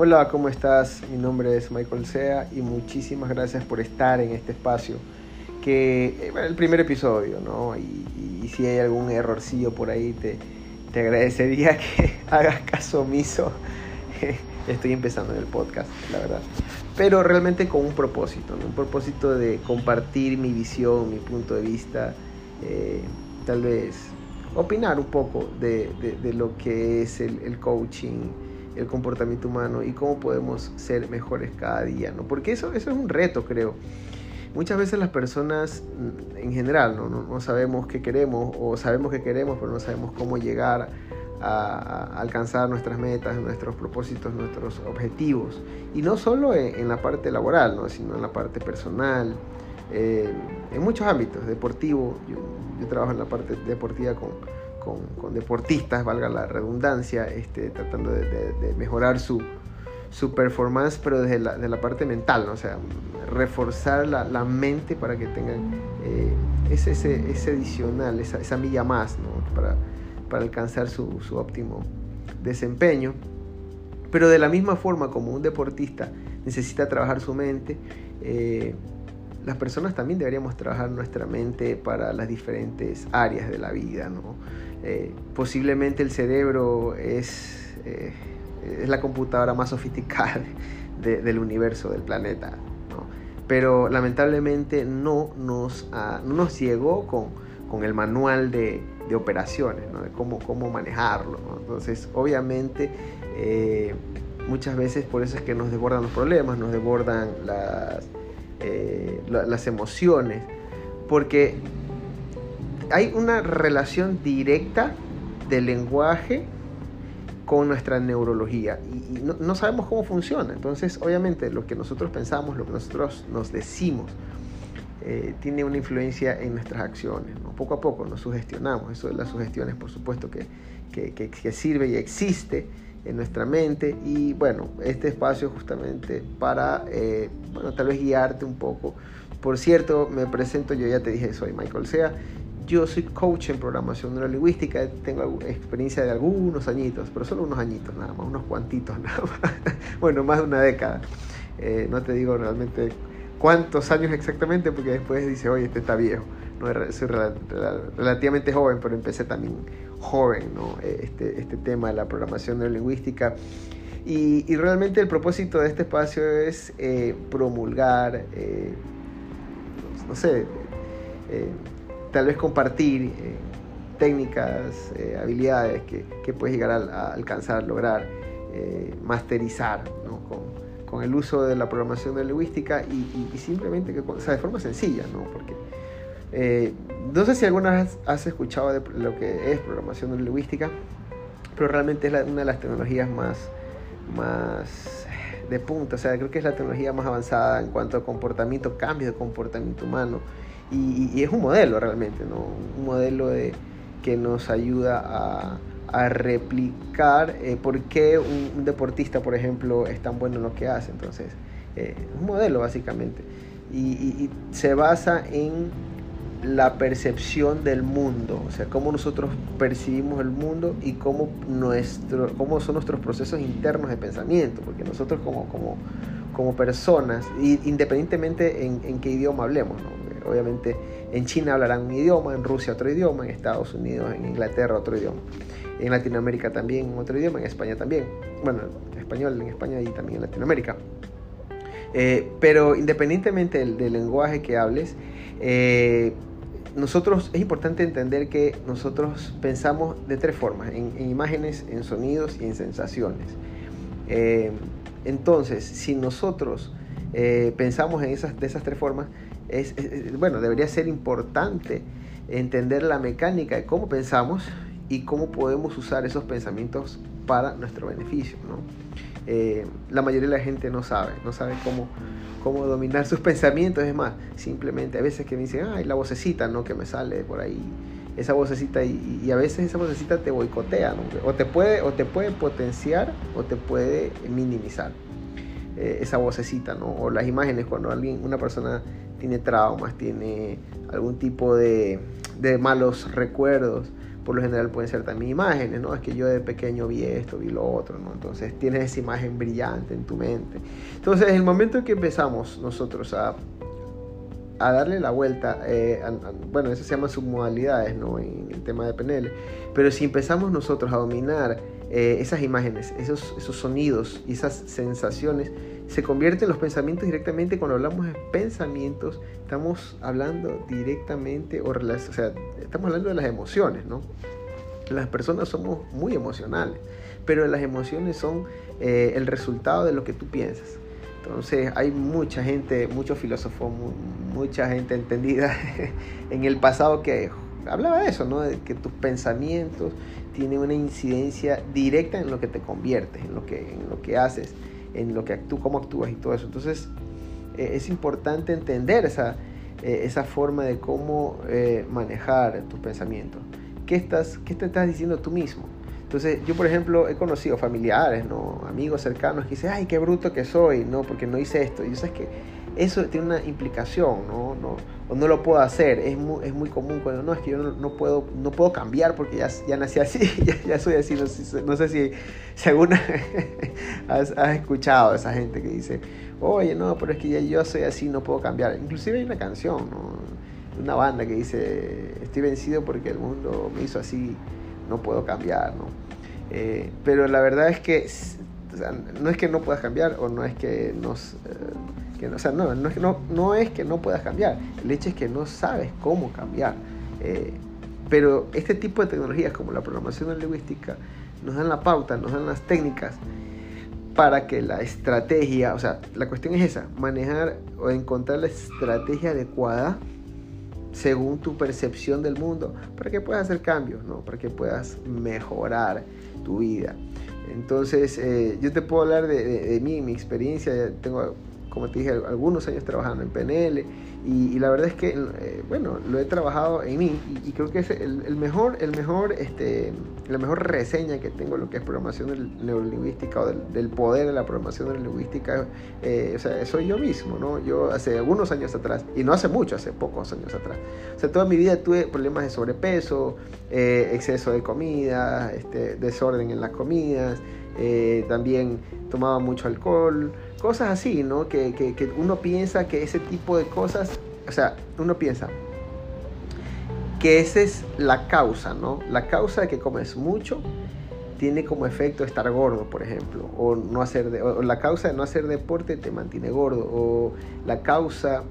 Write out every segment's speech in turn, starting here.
Hola, ¿cómo estás? Mi nombre es Michael Sea y muchísimas gracias por estar en este espacio. Que bueno, el primer episodio, ¿no? Y, y, si hay algún errorcillo por ahí, te, te agradecería que hagas caso omiso. Estoy empezando en el podcast, la verdad. Pero realmente con un propósito, ¿no? Un propósito de compartir mi visión, mi punto de vista, eh, tal vez opinar un poco de, de, de lo que es el, el coaching el comportamiento humano y cómo podemos ser mejores cada día, ¿no? Porque eso, eso es un reto, creo. Muchas veces las personas mm, en general ¿no? No, no sabemos qué queremos o sabemos qué queremos, pero no sabemos cómo llegar a, alcanzar nuestras metas, nuestros propósitos, nuestros objetivos. Y no solo en, la parte laboral, ¿no? sino en la parte personal, eh, en muchos ámbitos, deportivo. Yo trabajo en la parte deportiva con, con, deportistas, valga la redundancia, este, tratando de, mejorar su, su, performance, pero desde la, de la parte mental, ¿no? o sea, reforzar la, la, mente para que tengan eh, ese, ese, adicional, esa, esa milla más, ¿no? para, para alcanzar su, su óptimo desempeño. Pero de la misma forma como un deportista necesita trabajar su mente, eh, las personas también deberíamos trabajar nuestra mente para las diferentes áreas de la vida. Eh, posiblemente el cerebro es, eh, es, la computadora más sofisticada de, del universo, del planeta. Pero lamentablemente no nos, uh, no nos llegó con, con el manual de, de operaciones, de cómo, cómo manejarlo. Entonces, obviamente, eh, muchas veces por eso es que nos desbordan los problemas, nos desbordan las eh, las emociones, porque hay una relación directa del lenguaje con nuestra neurología y, no, sabemos cómo funciona. Entonces, obviamente, lo que nosotros pensamos, lo que nosotros nos decimos, eh, tiene una influencia en nuestras acciones. ¿no? Poco a poco nos sugestionamos. Eso de las sugestiones, por supuesto, que, que, que, que sirve y existe en nuestra mente y bueno, este espacio justamente para, eh, bueno, tal vez guiarte un poco. Por cierto, me presento, yo ya te dije, soy Michael Sea, yo soy coach en programación neurolingüística, tengo experiencia de algunos añitos, pero solo unos añitos nada más, unos cuantitos nada más, bueno, más de una década. Eh, no te digo realmente cuántos años exactamente, porque después dice, oye, este está viejo. No, soy rel rel relativamente joven, pero empecé también joven, ¿no? este, este tema de la programación neurolingüística. Y, y, realmente el propósito de este espacio es eh, promulgar, eh, no sé, eh, tal vez compartir eh, técnicas, eh, habilidades que, que, puedes llegar a, a alcanzar, lograr, eh, masterizar ¿no? con, con, el uso de la programación neurolingüística y, y, y simplemente que, o sea, de forma sencilla, ¿no? Porque eh, no sé si alguna vez has escuchado de lo que es programación neurolingüística, pero realmente es la, una de las tecnologías más, más de punta, o sea, creo que es la tecnología más avanzada en cuanto a comportamiento, cambio de comportamiento humano, y, y es un modelo realmente, ¿no? Un modelo de, que nos ayuda a, a replicar eh, por qué un, deportista, por ejemplo, es tan bueno en lo que hace. Entonces, eh, un modelo básicamente. Y, se basa en la percepción del mundo, o sea, cómo nosotros percibimos el mundo y cómo, nuestro, cómo son nuestros procesos internos de pensamiento, porque nosotros como, como, como personas, independientemente en, en qué idioma hablemos, ¿no? obviamente en China hablarán un idioma, en Rusia otro idioma, en Estados Unidos, en Inglaterra otro idioma, en Latinoamérica también otro idioma, en España también, bueno, español en España y también en Latinoamérica. Eh, pero independientemente del, del, lenguaje que hables, eh, nosotros es importante entender que nosotros pensamos de tres formas, en, en imágenes, en sonidos y en sensaciones. Eh, entonces, si nosotros pensamos en esas, de esas tres formas, es, bueno, debería ser importante entender la mecánica de cómo pensamos y cómo podemos usar esos pensamientos para nuestro beneficio. ¿no? Eh, la mayoría de la gente no sabe, no sabe cómo cómo dominar sus pensamientos. Es más, simplemente a veces que me dicen, ay, la vocecita, ¿no? Que me sale por ahí, esa vocecita, y, a veces esa vocecita te boicotea, ¿no? O te puede, o te puede potenciar o te puede minimizar eh, esa vocecita, ¿no? O las imágenes cuando alguien, una persona tiene traumas, tiene algún tipo de, de malos recuerdos, por lo general pueden ser también imágenes, ¿no? Es que yo de pequeño vi esto, vi lo otro, ¿no? Entonces tienes esa imagen brillante en tu mente. Entonces, el momento en que empezamos nosotros a, a darle la vuelta, eh, bueno, eso se llama submodalidades, ¿no? En el tema de PNL, pero si empezamos nosotros a dominar eh, esas imágenes, esos, esos sonidos y esas sensaciones, se convierten en los pensamientos directamente. Cuando hablamos de pensamientos, estamos hablando directamente, o, o sea, estamos hablando de las emociones, ¿no? Las personas somos muy emocionales, pero las emociones son eh, el resultado de lo que tú piensas. Entonces hay mucha gente, muchos filósofos, mucha gente entendida en el pasado que hablaba de eso, ¿no? De que tus pensamientos tienen una incidencia directa en lo que te conviertes, en lo que, en lo que haces, en lo que actúas, cómo actúas y todo eso. Entonces eh, es importante entender esa, eh, esa forma de cómo eh, manejar tus pensamientos. ¿Qué, estás, ¿Qué te estás diciendo tú mismo? Entonces, yo por ejemplo he conocido familiares, ¿no? amigos cercanos que dicen, ay, qué bruto que soy, ¿no? porque no hice esto. Y yo sabes que eso tiene una implicación, ¿no? no o no lo puedo hacer. Es muy, es muy común cuando no, es que yo no, puedo, no puedo cambiar porque ya, ya nací así, ya, soy así. No, sé si, si alguna has, has escuchado a esa gente que dice, oye, no, pero es que ya yo soy así, no puedo cambiar. Inclusive hay una canción, una banda que dice, estoy vencido porque el mundo me hizo así, no puedo cambiar, ¿no? Eh, pero la verdad es que no es que no puedas cambiar o no es que nos... Eh, no, es que no, puedas cambiar, el hecho es que no sabes cómo cambiar. Eh, pero este tipo de tecnologías como la programación lingüística nos dan la pauta, nos dan las técnicas para que la estrategia, o sea, la cuestión es esa, manejar o encontrar la estrategia adecuada según tu percepción del mundo, para que puedas hacer cambios, ¿no? para que puedas mejorar tu vida. Entonces, eh, yo te puedo hablar de, mí, mi experiencia, tengo, como te dije, algunos años trabajando en PNL, y, la verdad es que, eh, bueno, lo he trabajado en mí y, creo que es el, mejor, el mejor, este, la mejor reseña que tengo lo que es programación neurolingüística o del, poder de la programación neurolingüística, eh, o sea, soy yo mismo, ¿no? Yo hace algunos años atrás, y no hace mucho, hace pocos años atrás, o sea, toda mi vida tuve problemas de sobrepeso, eh, exceso de comida, este, desorden en las comidas, también tomaba mucho alcohol, cosas así, ¿no? Que, que, uno piensa que ese tipo de cosas, o sea, uno piensa que esa es la causa, ¿no? La causa de que comes mucho tiene como efecto estar gordo, por ejemplo, o no hacer la causa de no hacer deporte te mantiene gordo, o la causa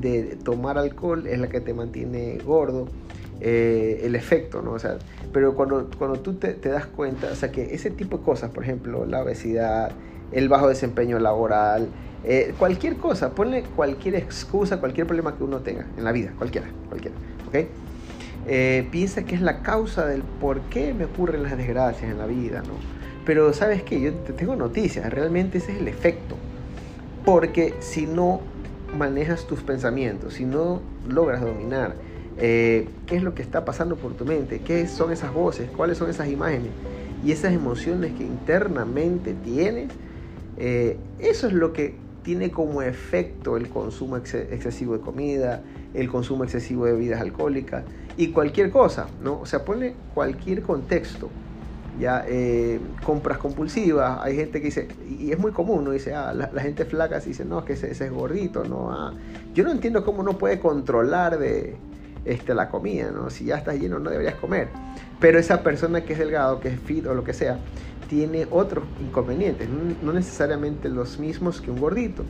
de tomar alcohol es la que te mantiene gordo, eh, el efecto, ¿no? O sea, pero cuando, cuando tú te, te, das cuenta, o sea, que ese tipo de cosas, por ejemplo, la obesidad, el bajo desempeño laboral, eh, cualquier cosa, ponle cualquier excusa, cualquier problema que uno tenga en la vida, cualquiera, cualquiera, ¿ok? Eh, piensa que es la causa del por qué me ocurren las desgracias en la vida, ¿no? Pero sabes que yo te tengo noticias, realmente ese es el efecto, porque si no manejas tus pensamientos, si no logras dominar eh, qué es lo que está pasando por tu mente, qué son esas voces, cuáles son esas imágenes y esas emociones que internamente tienes, eh, eso es lo que tiene como efecto el consumo excesivo de comida, el consumo excesivo de bebidas alcohólicas y cualquier cosa, ¿no? O sea, pone cualquier contexto. Ya, eh, compras compulsivas, hay gente que dice, y es muy común, ¿no? Dice, ah, la, gente flaca dice, no, es que ese, es gordito, ¿no? Ah, yo no entiendo cómo no puede controlar de este, la comida, ¿no? Si ya estás lleno no deberías comer. Pero esa persona que es delgado, que es fit o lo que sea, tiene otros inconvenientes, no necesariamente los mismos que un gordito.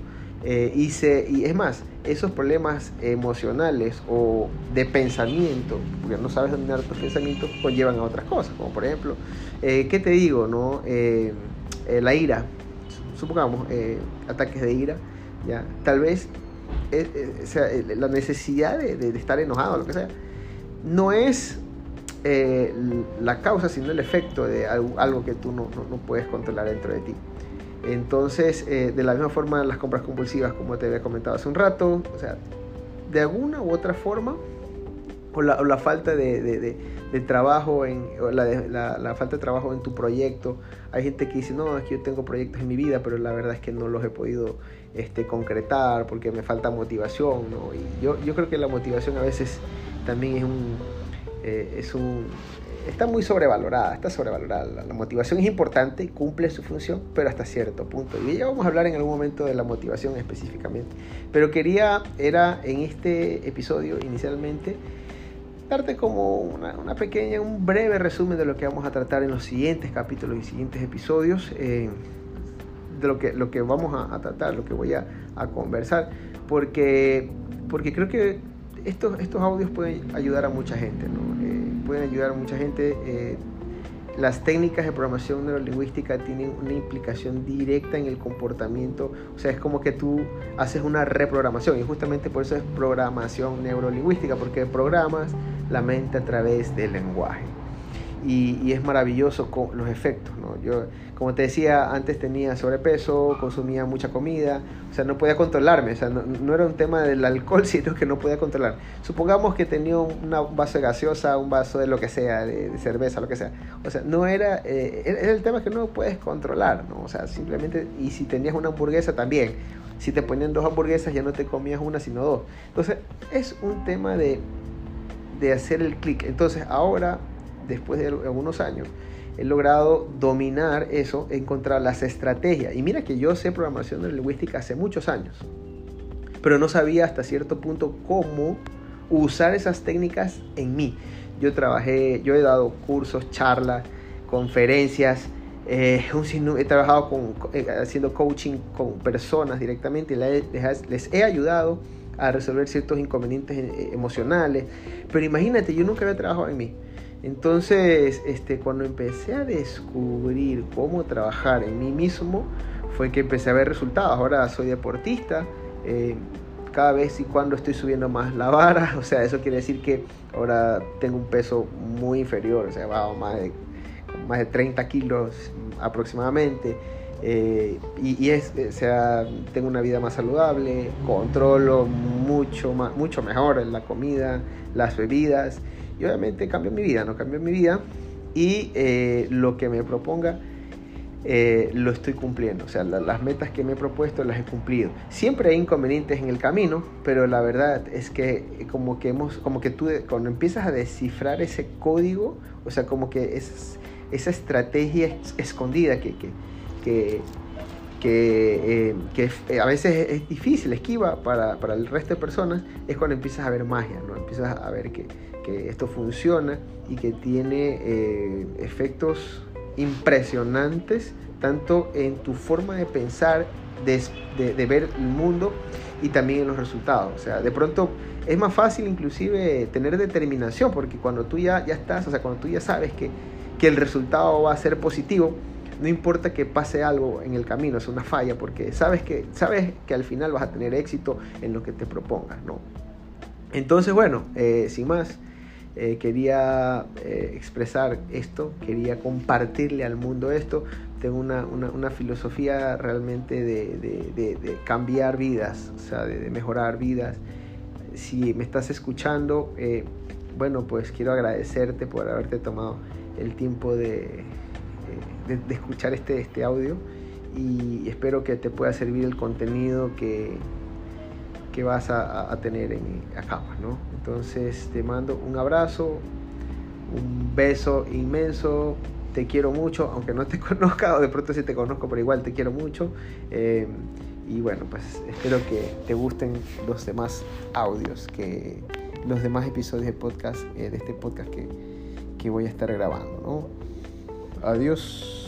Eh, y, se, y es más, esos problemas emocionales o de pensamiento, porque no sabes dominar tus pensamientos, conllevan a otras cosas, como por ejemplo, eh, ¿qué te digo? No? Eh, la ira, supongamos, ataques de ira, ¿ya? tal vez sea, la necesidad de, de, estar enojado, lo que sea, no es eh, la causa, sino el efecto de algo, que tú no, puedes controlar dentro de ti. Entonces, eh, de la misma forma, las compras compulsivas, como te había comentado hace un rato, o sea, de alguna u otra forma, o la, falta de, trabajo, en, la, falta de trabajo en tu proyecto. Hay gente que dice, no, es que yo tengo proyectos en mi vida, pero la verdad es que no los he podido este, concretar porque me falta motivación. Y yo, yo creo que la motivación a veces también es un, eh, es un, está muy sobrevalorada, está sobrevalorada. La, motivación es importante, cumple su función, pero hasta cierto punto. Y ya vamos a hablar en algún momento de la motivación específicamente. Pero quería, era en este episodio inicialmente, darte como una, pequeña, un breve resumen de lo que vamos a tratar en los siguientes capítulos y siguientes episodios, eh, de lo que, lo que vamos a, tratar, lo que voy a, conversar, porque, porque creo que estos, estos audios pueden ayudar a mucha gente, ¿no? Eh, pueden ayudar a mucha gente. Eh, las técnicas de programación neurolingüística tienen una implicación directa en el comportamiento, o sea, es como que tú haces una reprogramación y justamente por eso es programación neurolingüística, porque programas la mente a través del lenguaje y, es maravilloso con los efectos. ¿no? Yo, como te decía, antes tenía sobrepeso, consumía mucha comida, o sea, no podía controlarme, o sea, no, era un tema del alcohol, sino que no podía controlar. Supongamos que tenía un vaso de gaseosa, un vaso de lo que sea, de, cerveza, lo que sea. O sea, no era, eh, el tema que no puedes controlar, ¿no? O sea, simplemente, y si tenías una hamburguesa también, si te ponían dos hamburguesas ya no te comías una, sino dos. Entonces, es un tema de, de hacer el clic. Entonces, ahora después de algunos años, he logrado dominar eso, encontrar las estrategias. Y mira que yo sé programación lingüística hace muchos años, pero no sabía hasta cierto punto cómo usar esas técnicas en mí. Yo trabajé, yo he dado cursos, charlas, conferencias, eh, he trabajado eh, haciendo coaching con personas directamente y les he ayudado a resolver ciertos inconvenientes eh, emocionales. Pero imagínate, yo nunca había trabajado en mí. Entonces, este, cuando empecé a descubrir cómo trabajar en mí mismo, fue que empecé a ver resultados. Ahora soy deportista, eh, cada vez y cuando estoy subiendo más la vara, o sea, eso quiere decir que ahora tengo un peso muy inferior, o sea, bajo más de, más de 30 kilos aproximadamente. Eh, y, es, o sea, tengo una vida más saludable, controlo mucho, más, mucho mejor la comida, las bebidas. Obviamente cambió mi vida, ¿no? Cambió mi vida y eh, lo que me proponga eh, lo estoy cumpliendo. O sea, las metas que me he propuesto las he cumplido. Siempre hay inconvenientes en el camino, pero la verdad es que como que hemos, como que tú cuando empiezas a descifrar ese código, o sea, como que es, esa estrategia escondida que, que, que que, eh, a veces es difícil, esquiva para, para, el resto de personas, es cuando empiezas a ver magia, ¿no? Empiezas a ver que, que esto funciona y que tiene eh, efectos impresionantes tanto en tu forma de pensar, de, ver el mundo y también en los resultados. O sea, de pronto es más fácil inclusive tener determinación porque cuando tú ya, ya estás, o sea, cuando tú ya sabes que, que el resultado va a ser positivo, no importa que pase algo en el camino, es una falla, porque sabes que, sabes que al final vas a tener éxito en lo que te propongas, ¿no? Entonces, bueno, eh, sin más, eh, quería eh, expresar esto, quería compartirle al mundo esto. Tengo una, una, filosofía realmente de, de, cambiar vidas, o sea, de, mejorar vidas. Si me estás escuchando, eh, bueno, pues quiero agradecerte por haberte tomado el tiempo de, escuchar este, este audio y espero que te pueda servir el contenido que, que vas a, tener en, acá, ¿no? Entonces te mando un abrazo, un beso inmenso, te quiero mucho, aunque no te conozca, o de pronto sí te conozco, pero igual te quiero mucho. Eh, y bueno, pues espero que te gusten los demás audios, que los demás episodios de podcast, eh, de este podcast que, que voy a estar grabando, ¿no? Adiós.